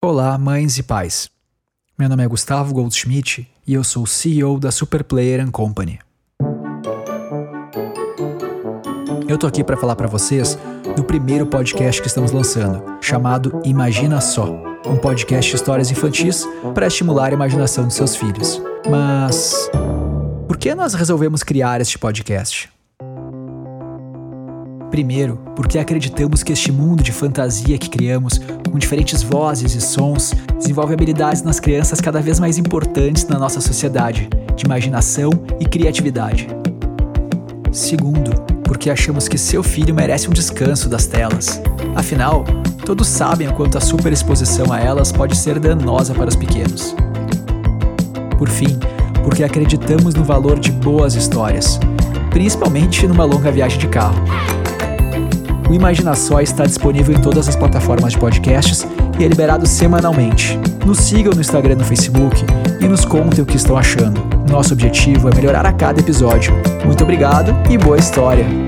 Olá, mães e pais. Meu nome é Gustavo Goldschmidt e eu sou CEO da Superplayer Company. Eu tô aqui para falar para vocês do primeiro podcast que estamos lançando, chamado Imagina Só, um podcast de histórias infantis para estimular a imaginação dos seus filhos. Mas por que nós resolvemos criar este podcast? Primeiro, porque acreditamos que este mundo de fantasia que criamos, com diferentes vozes e sons, desenvolve habilidades nas crianças cada vez mais importantes na nossa sociedade, de imaginação e criatividade. Segundo, porque achamos que seu filho merece um descanso das telas. Afinal, todos sabem o quanto a superexposição a elas pode ser danosa para os pequenos. Por fim, porque acreditamos no valor de boas histórias, principalmente numa longa viagem de carro. O Imagina Só está disponível em todas as plataformas de podcasts e é liberado semanalmente. Nos sigam no Instagram e no Facebook e nos contem o que estão achando. Nosso objetivo é melhorar a cada episódio. Muito obrigado e boa história!